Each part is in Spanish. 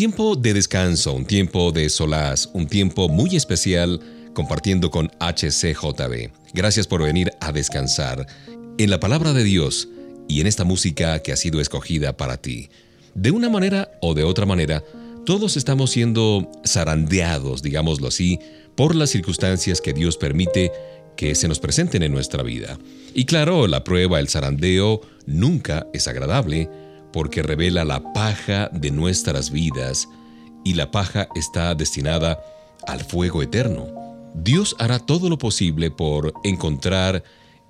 Tiempo de descanso, un tiempo de solaz, un tiempo muy especial compartiendo con HCJB. Gracias por venir a descansar en la palabra de Dios y en esta música que ha sido escogida para ti. De una manera o de otra manera, todos estamos siendo zarandeados, digámoslo así, por las circunstancias que Dios permite que se nos presenten en nuestra vida. Y claro, la prueba, el zarandeo, nunca es agradable, porque revela la paja de nuestras vidas y la paja está destinada al fuego eterno. Dios hará todo lo posible por encontrar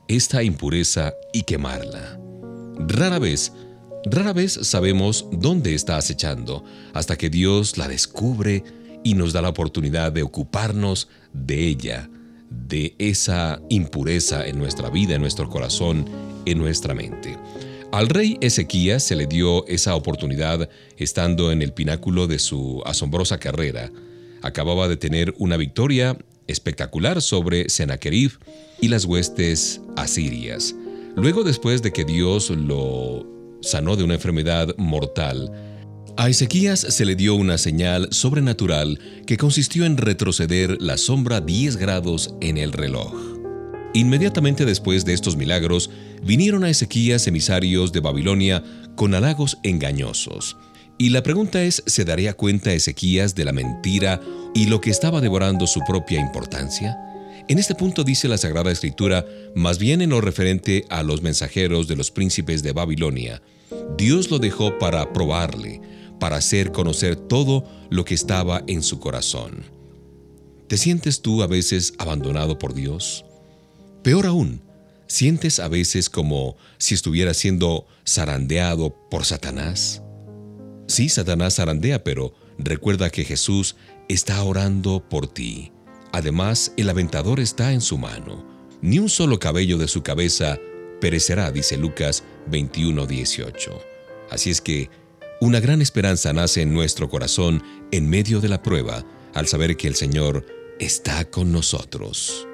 esta impureza y quemarla. Rara vez, rara vez sabemos dónde está acechando hasta que Dios la descubre y nos da la oportunidad de ocuparnos de ella, de esa impureza en nuestra vida, en nuestro corazón, en nuestra mente. Al rey Ezequías se le dio esa oportunidad estando en el pináculo de su asombrosa carrera. Acababa de tener una victoria espectacular sobre Sennacherib y las huestes asirias. Luego después de que Dios lo sanó de una enfermedad mortal, a Ezequías se le dio una señal sobrenatural que consistió en retroceder la sombra 10 grados en el reloj. Inmediatamente después de estos milagros, vinieron a Ezequías emisarios de Babilonia con halagos engañosos. Y la pregunta es, ¿se daría cuenta Ezequías de la mentira y lo que estaba devorando su propia importancia? En este punto dice la Sagrada Escritura, más bien en lo referente a los mensajeros de los príncipes de Babilonia, Dios lo dejó para probarle, para hacer conocer todo lo que estaba en su corazón. ¿Te sientes tú a veces abandonado por Dios? Peor aún, ¿sientes a veces como si estuvieras siendo zarandeado por Satanás? Sí, Satanás zarandea, pero recuerda que Jesús está orando por ti. Además, el aventador está en su mano. Ni un solo cabello de su cabeza perecerá, dice Lucas 21:18. Así es que una gran esperanza nace en nuestro corazón en medio de la prueba al saber que el Señor está con nosotros.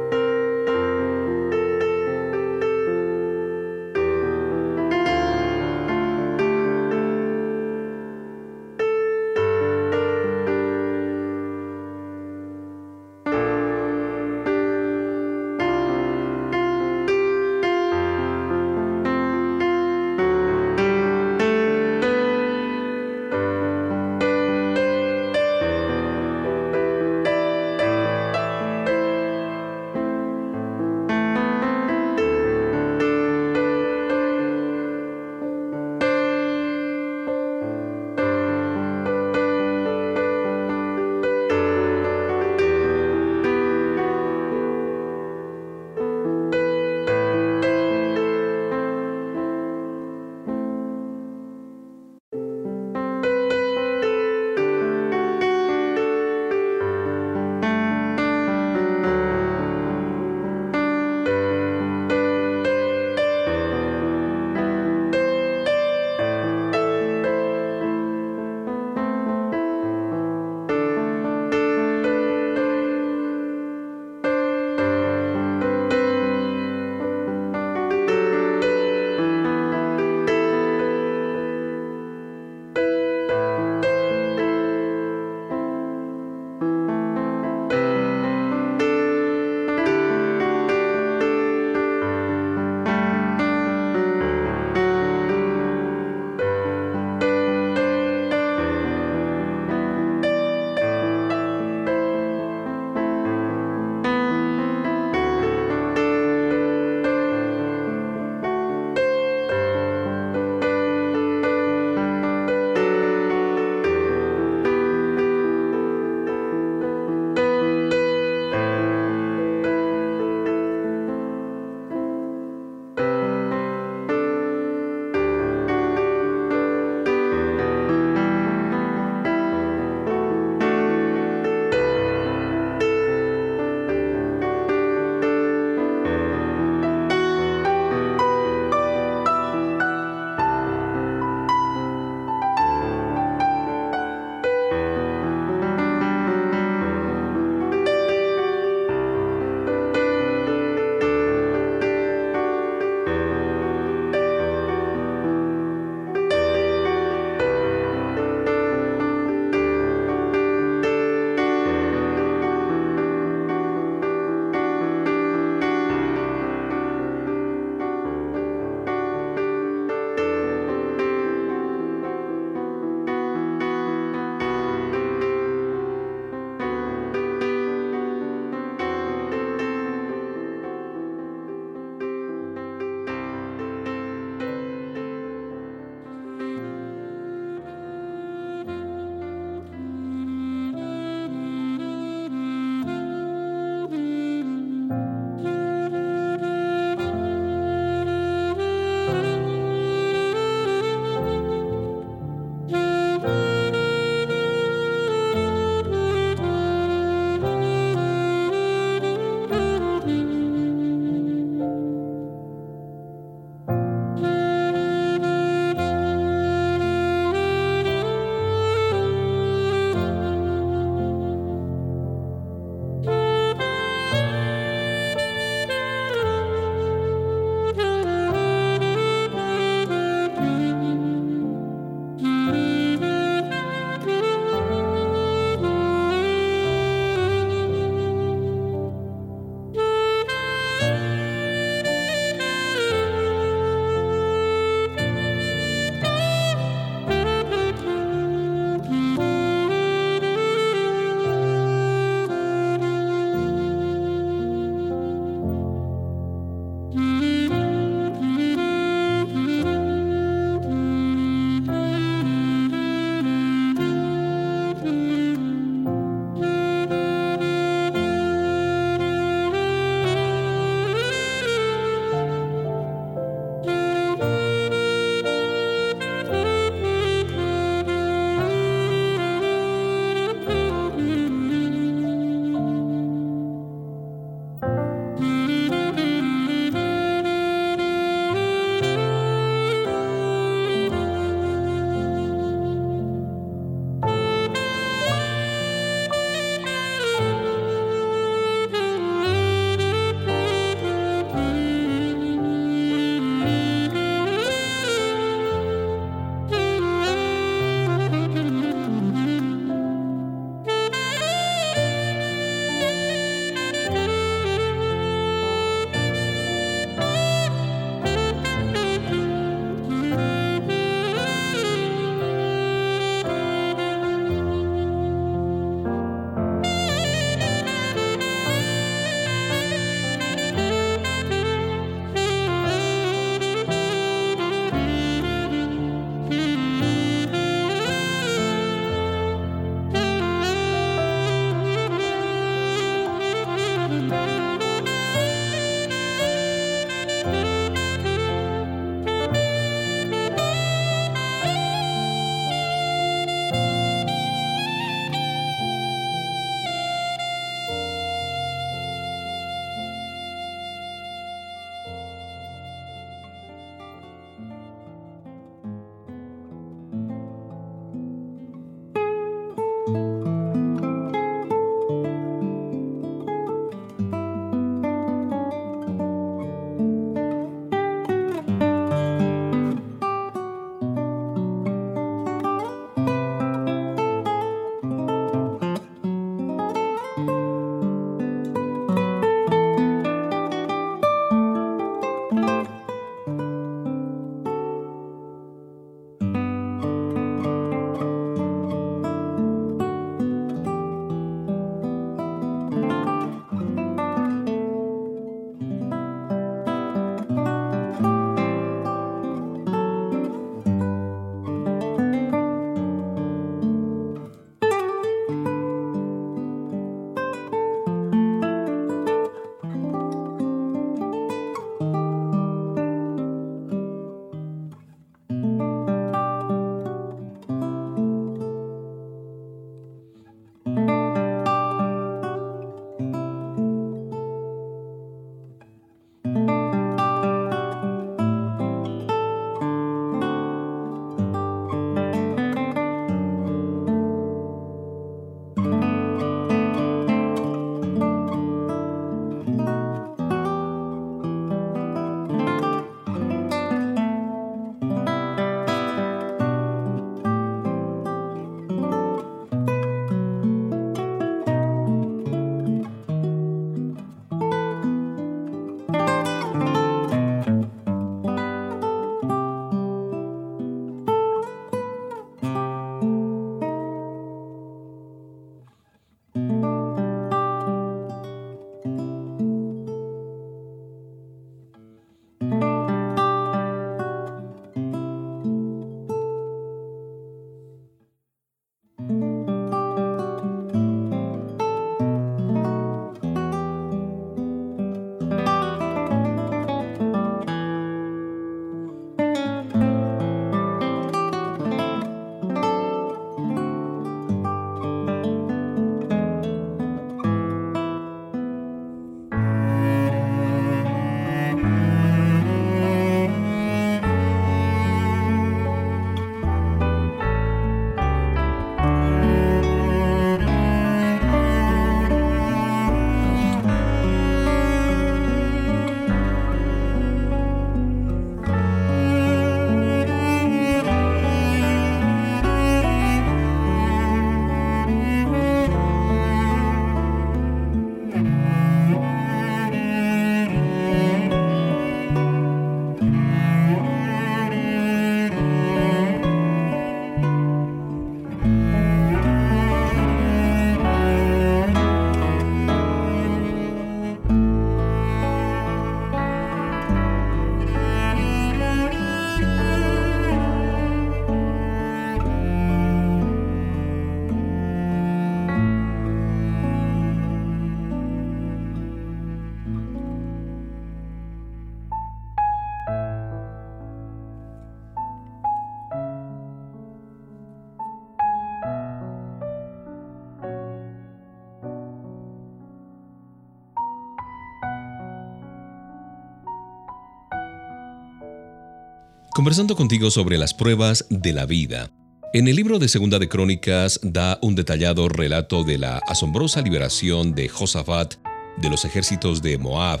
Conversando contigo sobre las pruebas de la vida. En el libro de Segunda de Crónicas da un detallado relato de la asombrosa liberación de Josafat de los ejércitos de Moab,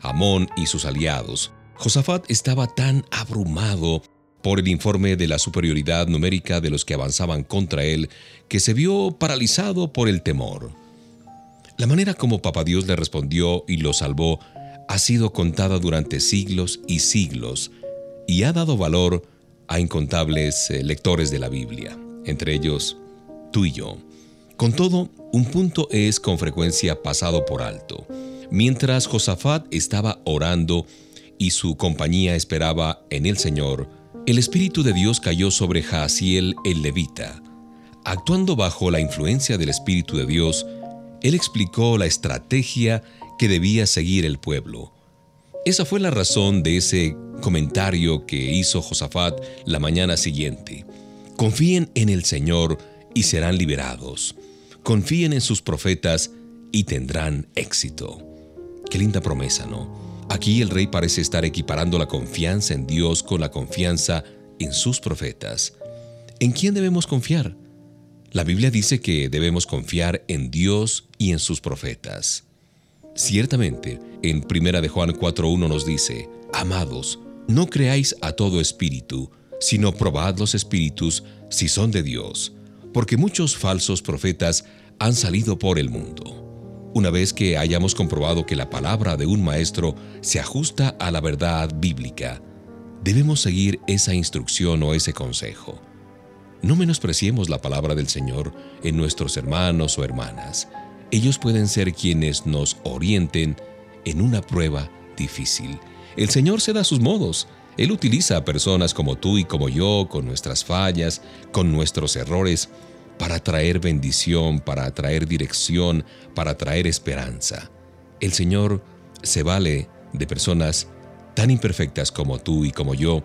Amón y sus aliados. Josafat estaba tan abrumado por el informe de la superioridad numérica de los que avanzaban contra él que se vio paralizado por el temor. La manera como Papa Dios le respondió y lo salvó ha sido contada durante siglos y siglos y ha dado valor a incontables eh, lectores de la Biblia, entre ellos tú y yo. Con todo, un punto es con frecuencia pasado por alto. Mientras Josafat estaba orando y su compañía esperaba en el Señor, el Espíritu de Dios cayó sobre Jaasiel el levita. Actuando bajo la influencia del Espíritu de Dios, él explicó la estrategia que debía seguir el pueblo. Esa fue la razón de ese comentario que hizo Josafat la mañana siguiente. Confíen en el Señor y serán liberados. Confíen en sus profetas y tendrán éxito. Qué linda promesa, ¿no? Aquí el rey parece estar equiparando la confianza en Dios con la confianza en sus profetas. ¿En quién debemos confiar? La Biblia dice que debemos confiar en Dios y en sus profetas. Ciertamente, en 1 de Juan 4.1 nos dice, Amados, no creáis a todo espíritu, sino probad los espíritus si son de Dios, porque muchos falsos profetas han salido por el mundo. Una vez que hayamos comprobado que la palabra de un maestro se ajusta a la verdad bíblica, debemos seguir esa instrucción o ese consejo. No menospreciemos la palabra del Señor en nuestros hermanos o hermanas. Ellos pueden ser quienes nos orienten en una prueba difícil. El Señor se da sus modos. Él utiliza a personas como tú y como yo, con nuestras fallas, con nuestros errores, para traer bendición, para traer dirección, para traer esperanza. El Señor se vale de personas tan imperfectas como tú y como yo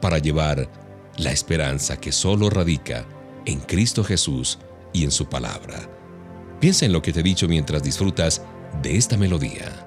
para llevar la esperanza que solo radica en Cristo Jesús y en su palabra. Piensa en lo que te he dicho mientras disfrutas de esta melodía.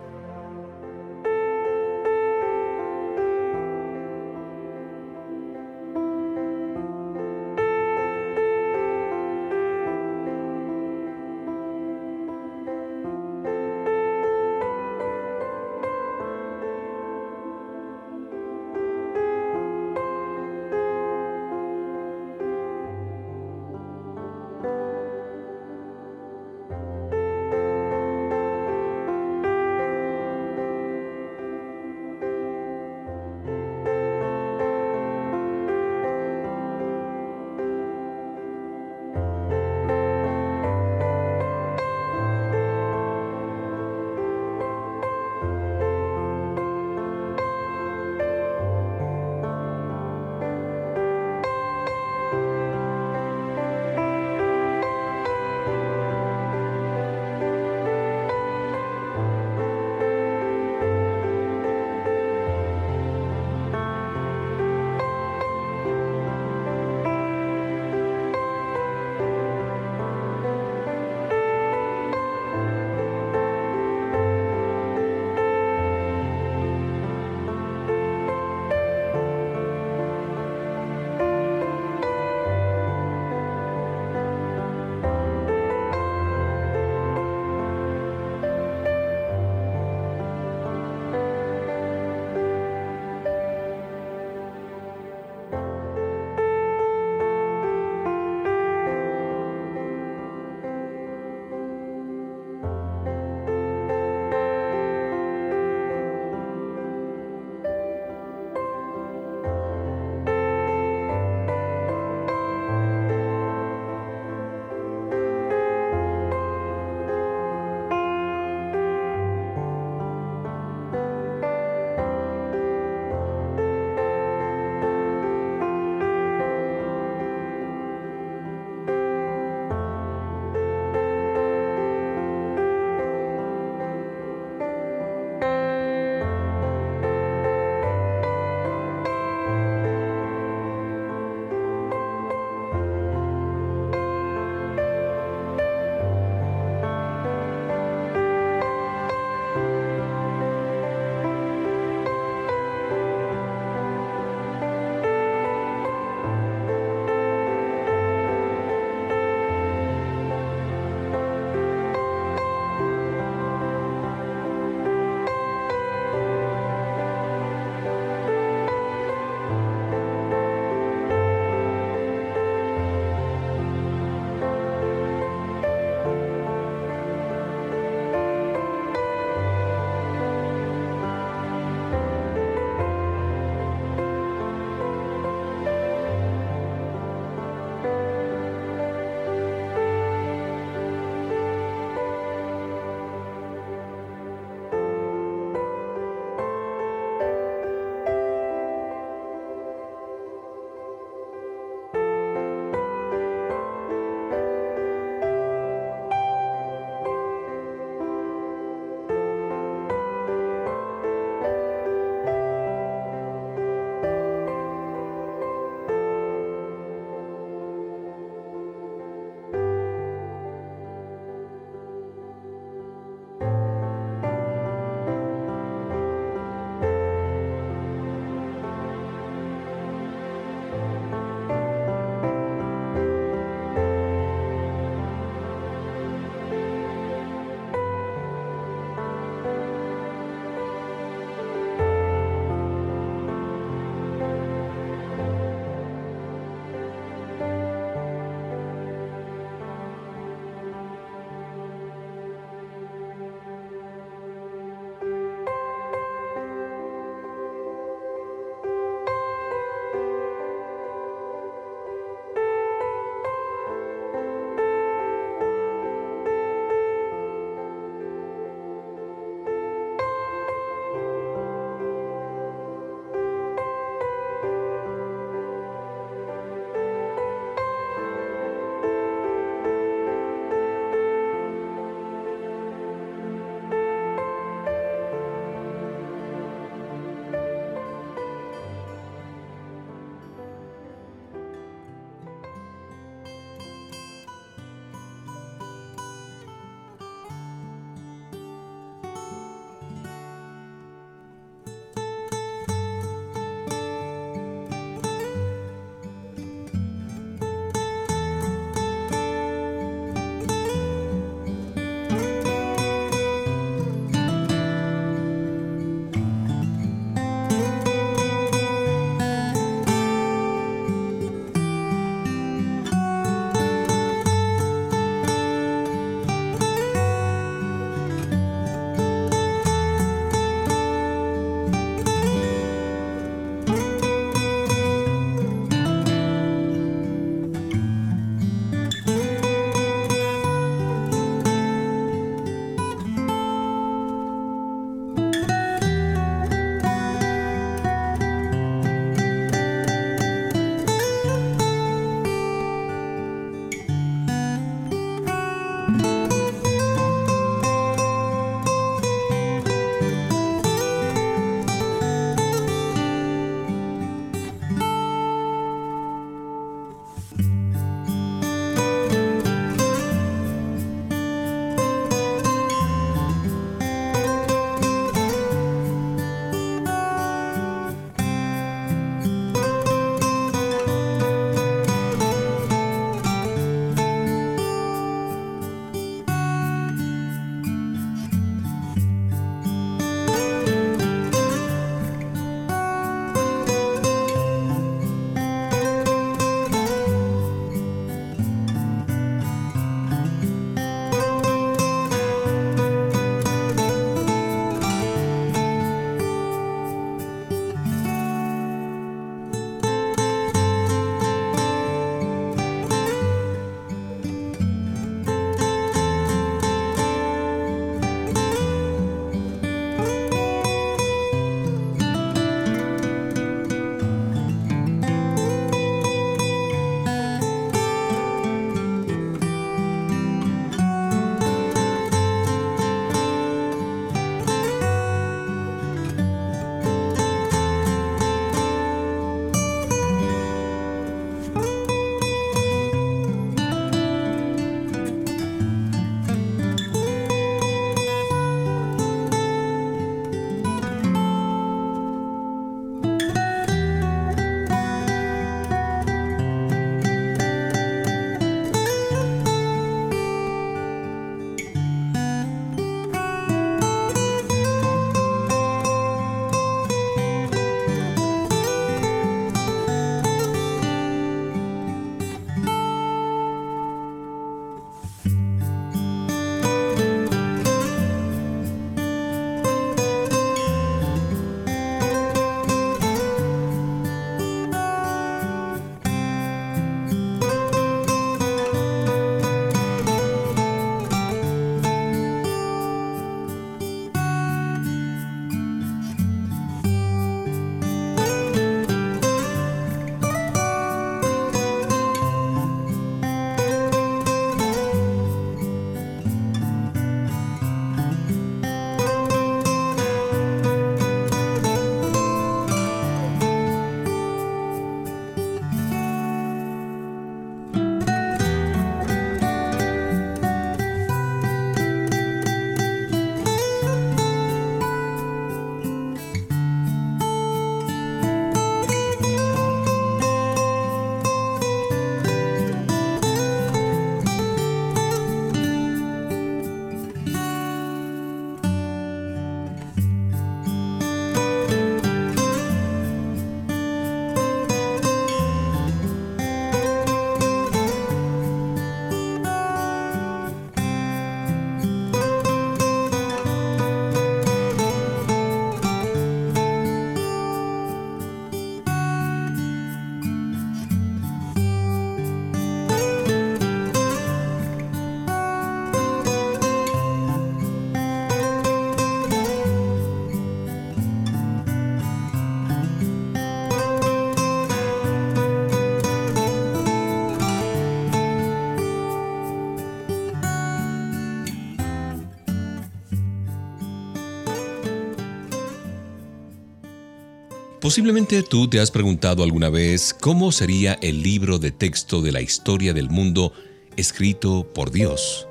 Posiblemente tú te has preguntado alguna vez cómo sería el libro de texto de la historia del mundo escrito por Dios.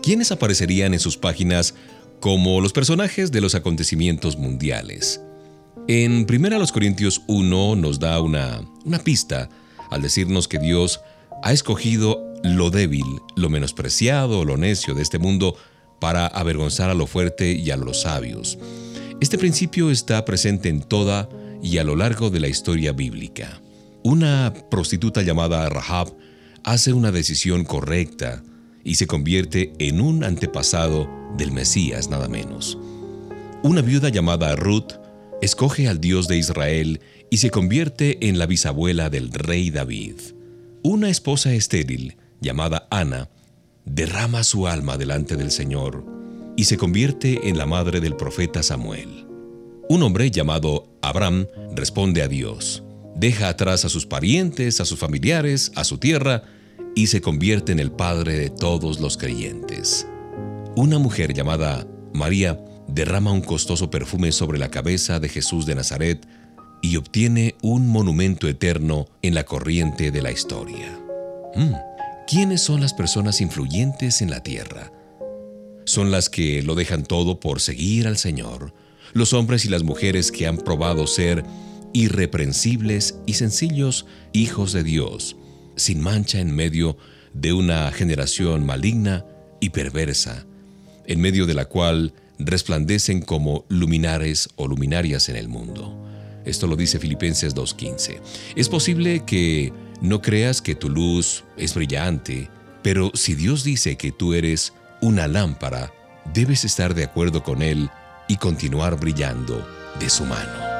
¿Quiénes aparecerían en sus páginas como los personajes de los acontecimientos mundiales? En 1 Corintios 1 nos da una, una pista al decirnos que Dios ha escogido lo débil, lo menospreciado, lo necio de este mundo para avergonzar a lo fuerte y a los sabios. Este principio está presente en toda y a lo largo de la historia bíblica. Una prostituta llamada Rahab hace una decisión correcta y se convierte en un antepasado del Mesías nada menos. Una viuda llamada Ruth escoge al Dios de Israel y se convierte en la bisabuela del rey David. Una esposa estéril llamada Ana derrama su alma delante del Señor y se convierte en la madre del profeta Samuel. Un hombre llamado Abraham responde a Dios, deja atrás a sus parientes, a sus familiares, a su tierra, y se convierte en el padre de todos los creyentes. Una mujer llamada María derrama un costoso perfume sobre la cabeza de Jesús de Nazaret y obtiene un monumento eterno en la corriente de la historia. Hmm, ¿Quiénes son las personas influyentes en la tierra? Son las que lo dejan todo por seguir al Señor, los hombres y las mujeres que han probado ser irreprensibles y sencillos hijos de Dios, sin mancha en medio de una generación maligna y perversa, en medio de la cual resplandecen como luminares o luminarias en el mundo. Esto lo dice Filipenses 2.15. Es posible que no creas que tu luz es brillante, pero si Dios dice que tú eres una lámpara, debes estar de acuerdo con Él y continuar brillando de su mano.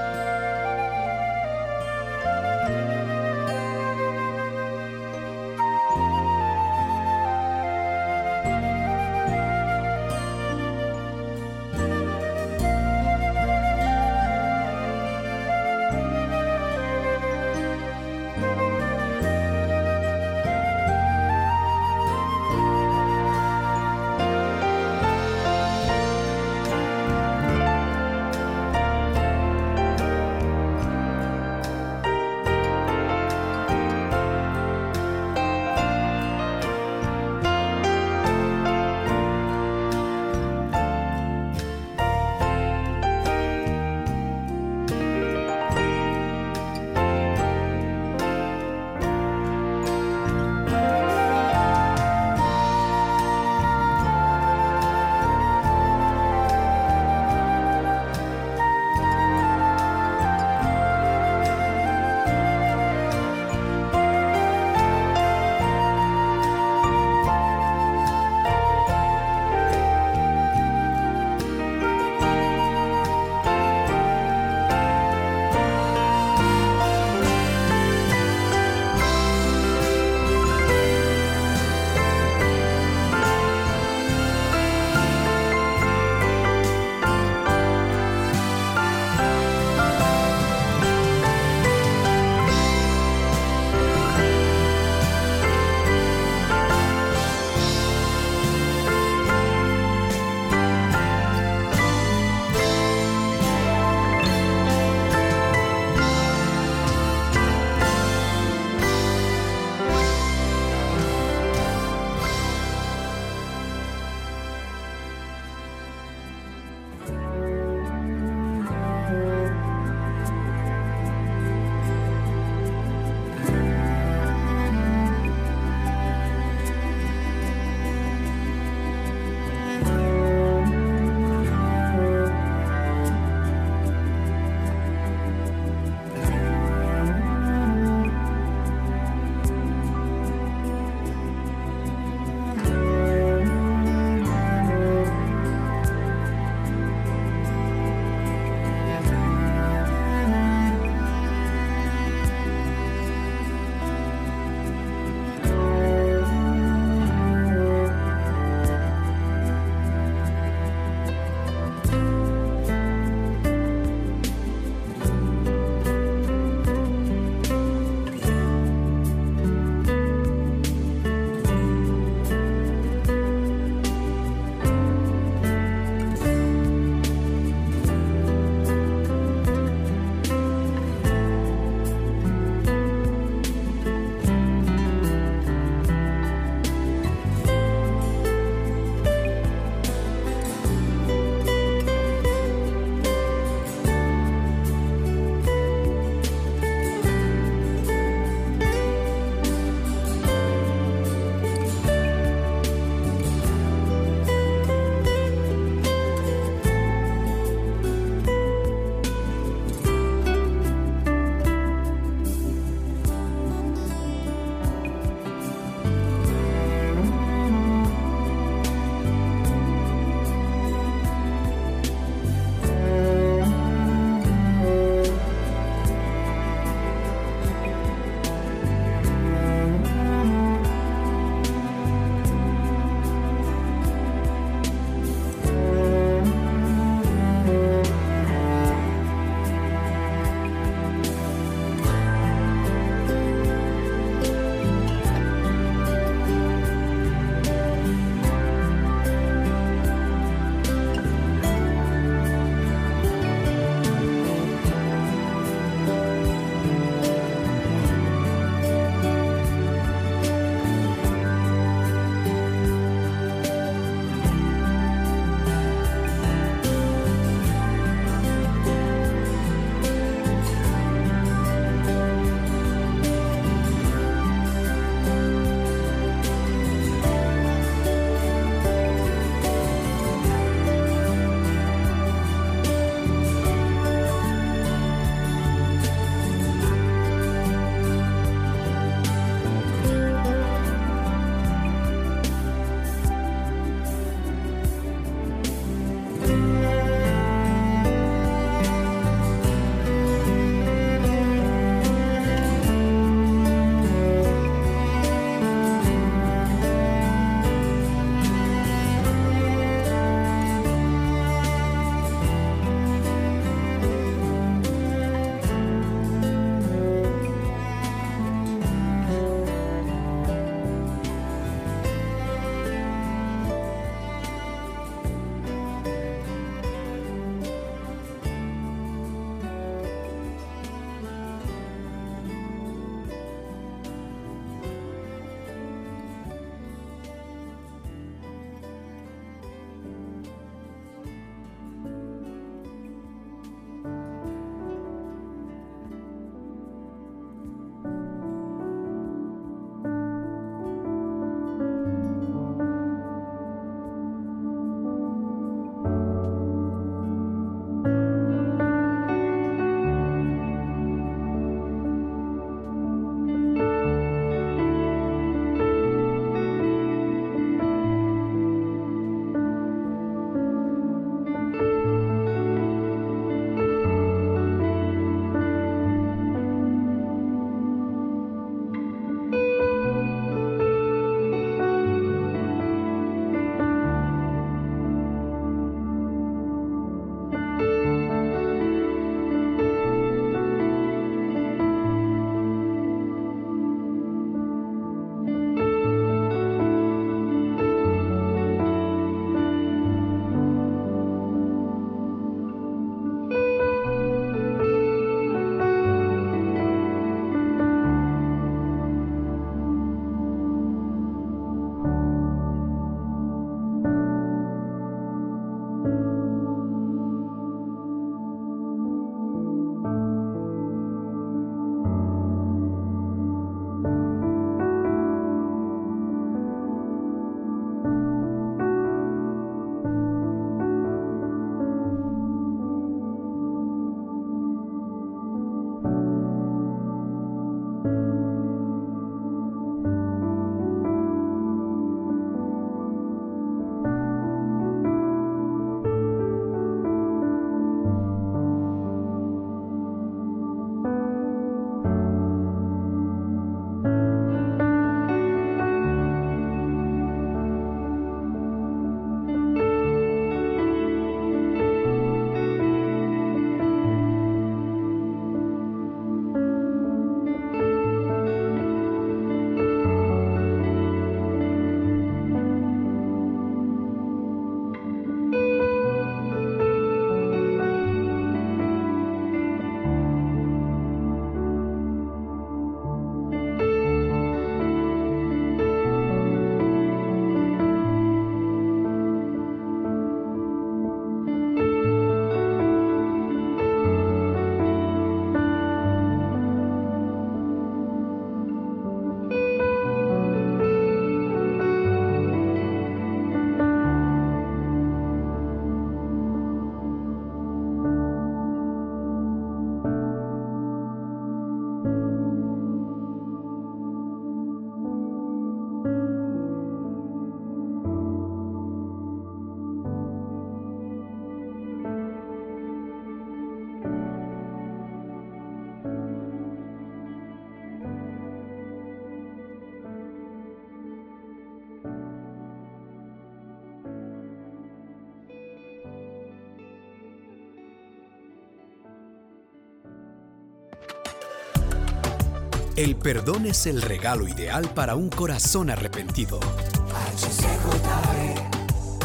El perdón es el regalo ideal para un corazón arrepentido.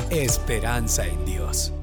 Esperanza en Dios.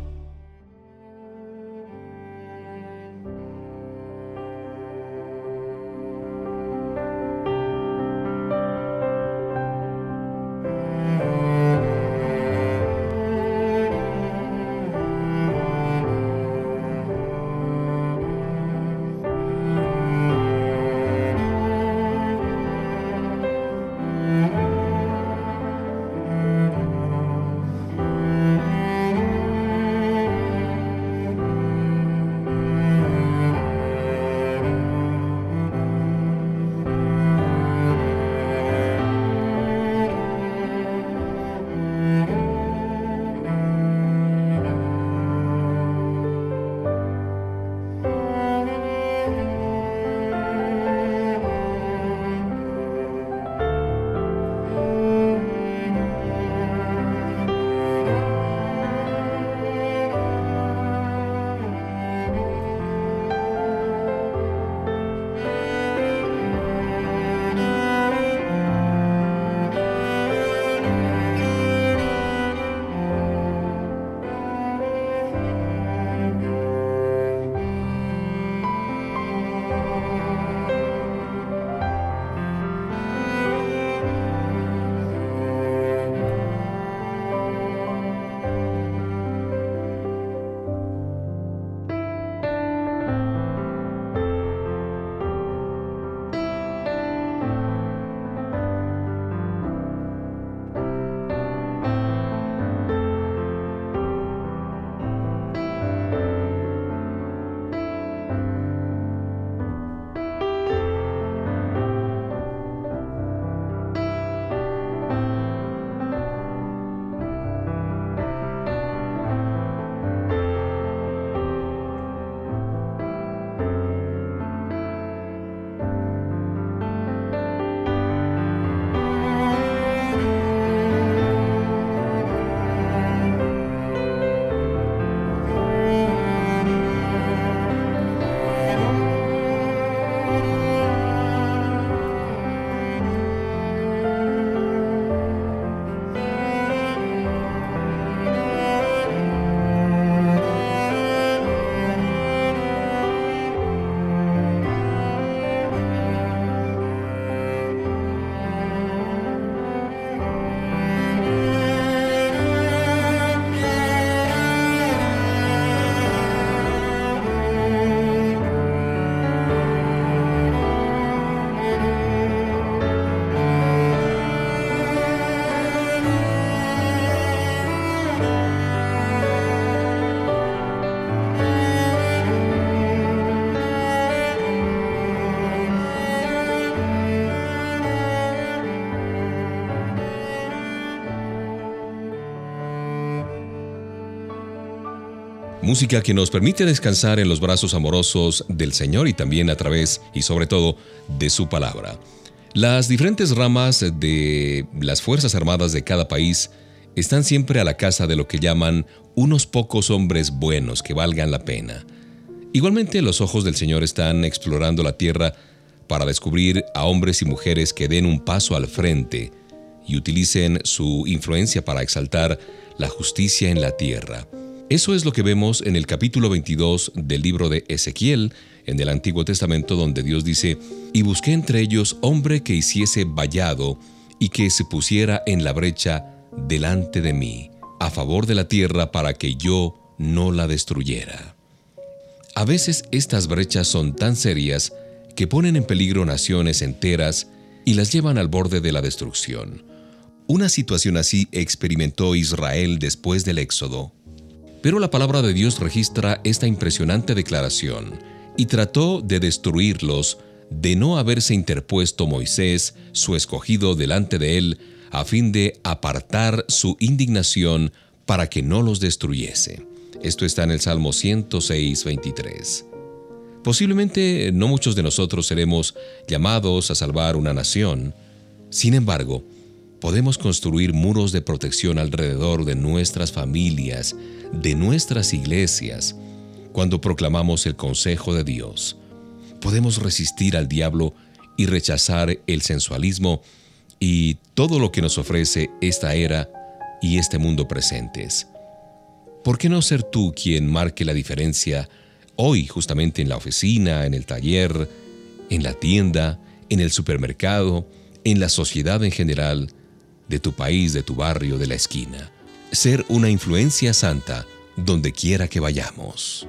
Música que nos permite descansar en los brazos amorosos del Señor y también a través y sobre todo de su palabra. Las diferentes ramas de las Fuerzas Armadas de cada país están siempre a la casa de lo que llaman unos pocos hombres buenos que valgan la pena. Igualmente los ojos del Señor están explorando la tierra para descubrir a hombres y mujeres que den un paso al frente y utilicen su influencia para exaltar la justicia en la tierra. Eso es lo que vemos en el capítulo 22 del libro de Ezequiel, en el Antiguo Testamento, donde Dios dice, y busqué entre ellos hombre que hiciese vallado y que se pusiera en la brecha delante de mí, a favor de la tierra para que yo no la destruyera. A veces estas brechas son tan serias que ponen en peligro naciones enteras y las llevan al borde de la destrucción. Una situación así experimentó Israel después del Éxodo, pero la palabra de Dios registra esta impresionante declaración y trató de destruirlos de no haberse interpuesto Moisés, su escogido, delante de él, a fin de apartar su indignación para que no los destruyese. Esto está en el Salmo 106, 23. Posiblemente no muchos de nosotros seremos llamados a salvar una nación. Sin embargo, podemos construir muros de protección alrededor de nuestras familias, de nuestras iglesias, cuando proclamamos el consejo de Dios. Podemos resistir al diablo y rechazar el sensualismo y todo lo que nos ofrece esta era y este mundo presentes. ¿Por qué no ser tú quien marque la diferencia hoy justamente en la oficina, en el taller, en la tienda, en el supermercado, en la sociedad en general, de tu país, de tu barrio, de la esquina? Ser una influencia santa donde quiera que vayamos.